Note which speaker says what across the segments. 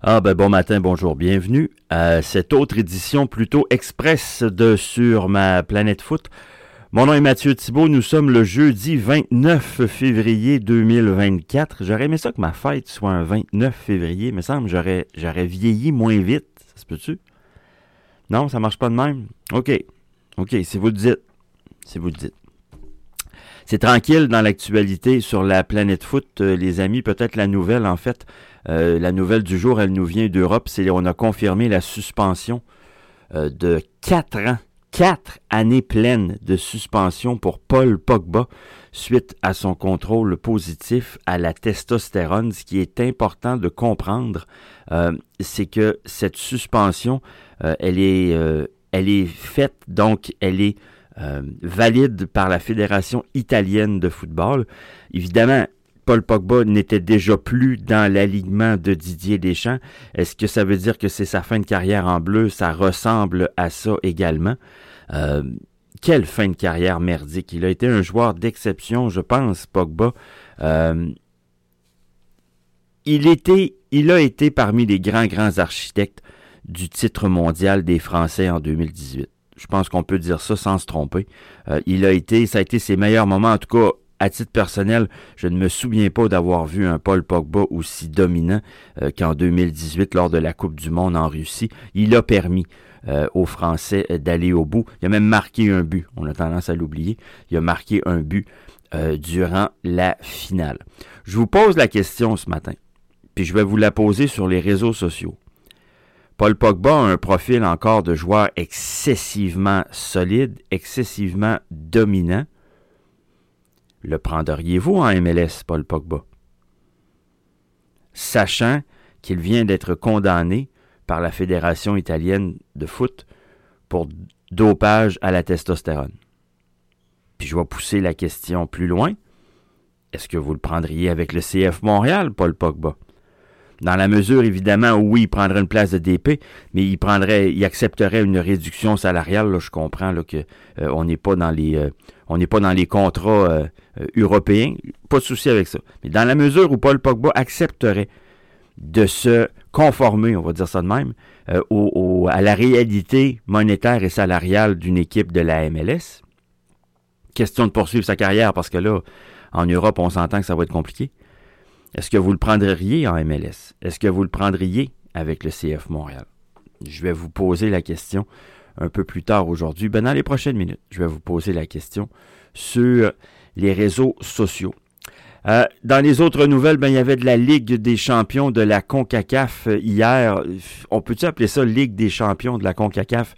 Speaker 1: Ah ben bon matin, bonjour, bienvenue à cette autre édition plutôt express de Sur ma planète foot. Mon nom est Mathieu Thibault, nous sommes le jeudi 29 février 2024. J'aurais aimé ça que ma fête soit un 29 février, me semble, j'aurais, j'aurais vieilli moins vite, ça se peut-tu? Non, ça marche pas de même? OK, OK, si vous le dites, si vous le dites. C'est tranquille dans l'actualité sur la planète foot, euh, les amis. Peut-être la nouvelle, en fait, euh, la nouvelle du jour, elle nous vient d'Europe. C'est on a confirmé la suspension euh, de quatre ans, quatre années pleines de suspension pour Paul Pogba suite à son contrôle positif à la testostérone. Ce qui est important de comprendre, c'est que cette suspension, elle est, faite donc, elle est euh, valide par la Fédération italienne de football. Évidemment, Paul Pogba n'était déjà plus dans l'alignement de Didier Deschamps. Est-ce que ça veut dire que c'est sa fin de carrière en bleu? Ça ressemble à ça également. Euh, quelle fin de carrière merdique. Il a été un joueur d'exception, je pense, Pogba. Euh, il, était, il a été parmi les grands, grands architectes du titre mondial des Français en 2018. Je pense qu'on peut dire ça sans se tromper. Euh, il a été, ça a été ses meilleurs moments, en tout cas à titre personnel, je ne me souviens pas d'avoir vu un Paul Pogba aussi dominant euh, qu'en 2018 lors de la Coupe du Monde en Russie. Il a permis euh, aux Français d'aller au bout. Il a même marqué un but. On a tendance à l'oublier. Il a marqué un but durant la finale. Je vous pose la question ce matin, puis je vais vous la poser sur les réseaux sociaux. Paul Pogba a un profil encore de joueur excessivement solide, excessivement dominant. Le prendriez-vous en MLS, Paul Pogba? Sachant qu'il vient d'être condamné par la Fédération italienne de foot pour dopage à la testostérone. Puis je vais pousser la question plus loin. Est-ce que vous le prendriez avec le CF Montréal, Paul Pogba? Dans la mesure, évidemment, où oui, il prendrait une place de DP, mais il prendrait, il accepterait une réduction salariale. Là, je comprends là, que euh, on n'est pas dans les, euh, on n'est pas dans les contrats euh, européens. Pas de souci avec ça. Mais dans la mesure où Paul Pogba accepterait de se conformer, on va dire ça de même, au, à la réalité monétaire et salariale d'une équipe de la MLS. Question de poursuivre sa carrière parce que là, en Europe, on s'entend que ça va être compliqué. Est-ce que vous le prendriez en MLS? Est-ce que vous le prendriez avec le CF Montréal? Je vais vous poser la question un peu plus tard aujourd'hui. Ben, dans les prochaines minutes, je vais vous poser la question sur les réseaux sociaux. Euh, dans les autres nouvelles, ben, il y avait de la Ligue des champions de la CONCACAF hier. On peut-tu appeler ça Ligue des champions de la CONCACAF?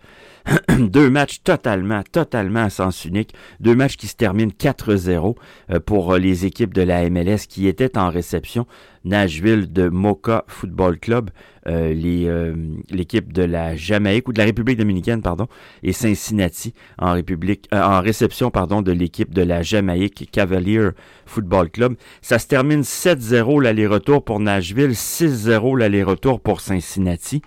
Speaker 1: deux matchs totalement, totalement à sens unique. Deux matchs qui se terminent 4-0 euh, pour euh, les équipes de la MLS qui étaient en réception. Nashville de Mocha Football Club, euh, l'équipe de la Jamaïque ou de la République dominicaine, pardon, et Cincinnati en République, en réception, pardon, de l'équipe de la Jamaïque Cavalier Football Club. Ça se termine 7-0 l'aller-retour pour Nashville, 6-0 l'aller-retour pour Cincinnati.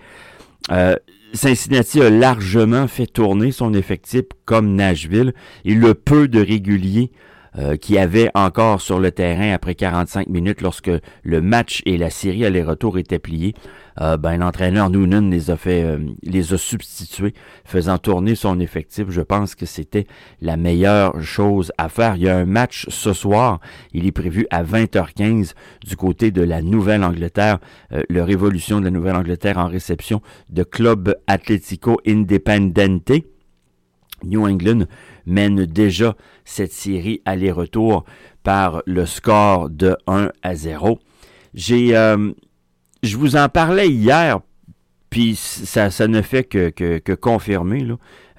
Speaker 1: Cincinnati a largement fait tourner son effectif comme Nashville et le peu de réguliers euh, qui avait encore sur le terrain après 45 minutes lorsque le match et la série aller-retour étaient pliés. Euh, ben, l'entraîneur Noonan les a fait, euh, les a substitués, faisant tourner son effectif. Je pense que c'était la meilleure chose à faire. Il y a un match ce soir. Il est prévu à 20h15 du côté de la Nouvelle-Angleterre, le Révolution de la Nouvelle-Angleterre en réception de Club Atlético Independente. New England mène déjà cette série aller-retour par le score de 1 à 0. J'ai, euh, je vous en parlais hier, puis ça, ça ne fait que, que, confirmer.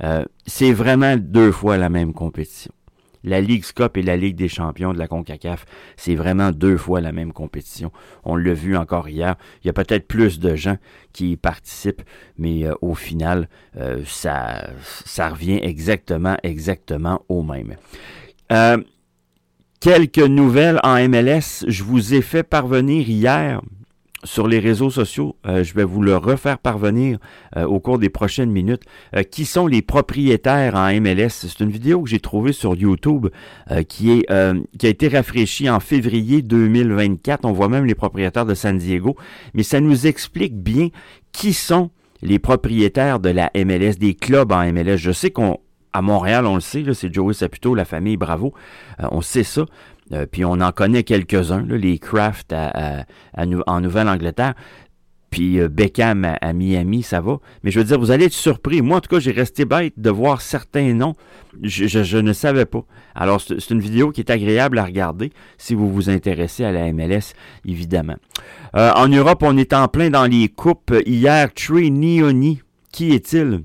Speaker 1: Euh, c'est vraiment deux fois la même compétition la Ligue Cup et la Ligue des champions de la CONCACAF, c'est vraiment deux fois la même compétition. On l'a vu encore hier. Il y a peut-être plus de gens qui participent, mais euh, au final, euh, ça, ça revient exactement, exactement au même. Quelques nouvelles en MLS. Je vous ai fait parvenir hier sur les réseaux sociaux. je vais vous le refaire parvenir au cours des prochaines minutes. qui sont les propriétaires en MLS? C'est une vidéo que j'ai trouvée sur YouTube qui, est, qui a été rafraîchie en février 2024. On voit même les propriétaires de San Diego. Mais ça nous explique bien qui sont les propriétaires de la MLS, des clubs en MLS. Je sais qu'on à Montréal, on le sait, c'est Joey Saputo, la famille Bravo. on sait ça. Euh, puis on en connaît quelques-uns, les Kraft en Nouvelle-Angleterre. Puis euh, Beckham à, Miami, ça va. Mais je veux dire, vous allez être surpris. Moi, en tout cas, j'ai resté bête de voir certains noms. Je, ne savais pas. Alors, c'est une vidéo qui est agréable à regarder si vous vous intéressez à la MLS, évidemment. Euh, en Europe, on est en plein dans les coupes. Hier, Trey Nioni, qui est-il?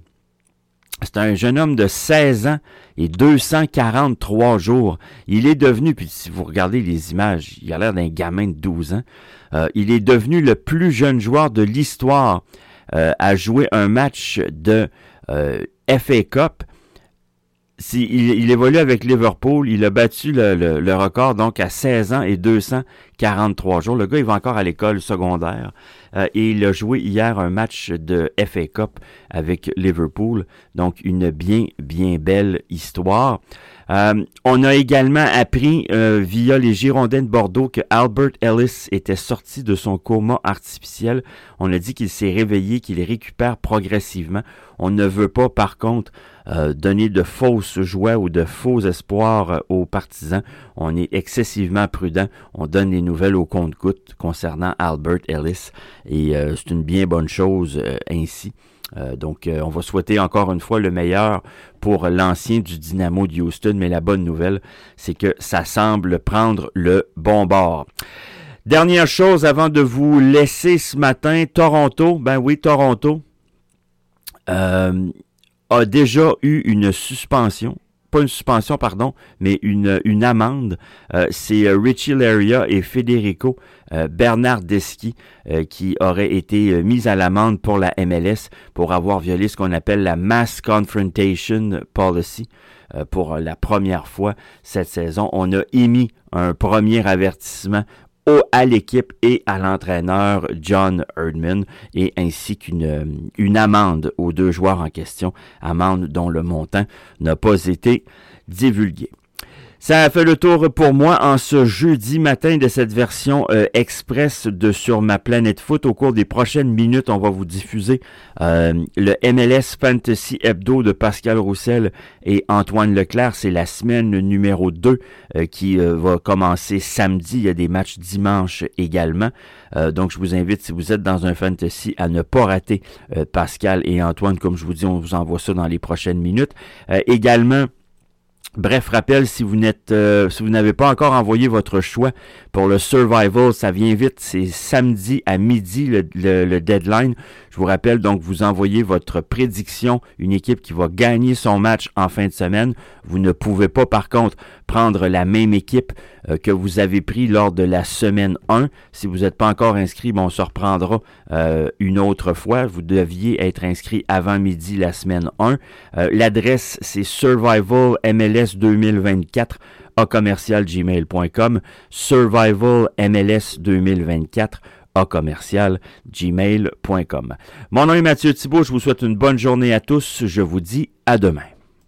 Speaker 1: C'est un jeune homme de 16 ans et 243 jours. Il est devenu, puis si vous regardez les images, il a l'air d'un gamin de 12 ans. Euh, il est devenu le plus jeune joueur de l'histoire euh, à jouer un match de euh, FA Cup il, évolue avec Liverpool. Il a battu le, record donc à 16 ans et 243 jours. Le gars, il va encore à l'école secondaire. Euh, et il a joué hier un match de FA Cup avec Liverpool. Donc, une bien, bien belle histoire. Euh, on a également appris euh, via les Girondins de Bordeaux que Albert Ellis était sorti de son coma artificiel. On a dit qu'il s'est réveillé, qu'il récupère progressivement. On ne veut pas, par contre, euh, donner de fausses joies ou de faux espoirs aux partisans. On est excessivement prudent. On donne les nouvelles au compte-gouttes concernant Albert Ellis. Et c'est une bien bonne chose ainsi. Euh, donc, euh, on va souhaiter encore une fois le meilleur pour l'ancien du Dynamo de Houston, mais la bonne nouvelle, c'est que ça semble prendre le bon bord. Dernière chose avant de vous laisser ce matin, Toronto, ben oui, Toronto euh, a déjà eu une suspension pas une suspension, pardon, mais une, une amende. Euh, c'est euh, Richie Laria et Federico euh, Bernardeschi qui auraient été mis à l'amende pour la MLS pour avoir violé ce qu'on appelle la Mass Confrontation Policy. pour la première fois cette saison, on a émis un premier avertissement à l'équipe et à l'entraîneur John Erdman et ainsi qu'une une amende aux deux joueurs en question, amende dont le montant n'a pas été divulgué. Ça a fait le tour pour moi en ce jeudi matin de cette version euh, express de Sur ma planète foot. Au cours des prochaines minutes, on va vous diffuser euh, le MLS Fantasy Hebdo de Pascal Roussel et Antoine Leclerc. C'est la semaine numéro 2 euh, qui va commencer samedi. Il y a des matchs dimanche également. donc, je vous invite, si vous êtes dans un fantasy, à ne pas rater Pascal et Antoine. Comme je vous dis, on vous envoie ça dans les prochaines minutes. également, Bref, rappel, si vous n'êtes, euh, si vous n'avez pas encore envoyé votre choix pour le survival, ça vient vite. C'est samedi à midi le, deadline. Je vous rappelle donc, vous envoyez votre prédiction, une équipe qui va gagner son match en fin de semaine. Vous ne pouvez pas, par contre, prendre la même équipe euh, que vous avez pris lors de la semaine 1. Si vous n'êtes pas encore inscrit, bon, on se reprendra euh, une autre fois. Vous deviez être inscrit avant midi la semaine 1. L'adresse, c'est survival MLS 2024 à commercial gmail.com, survival MLS 2024 à. Mon nom est Mathieu Thibault, je vous souhaite une bonne journée à tous, je vous dis à demain.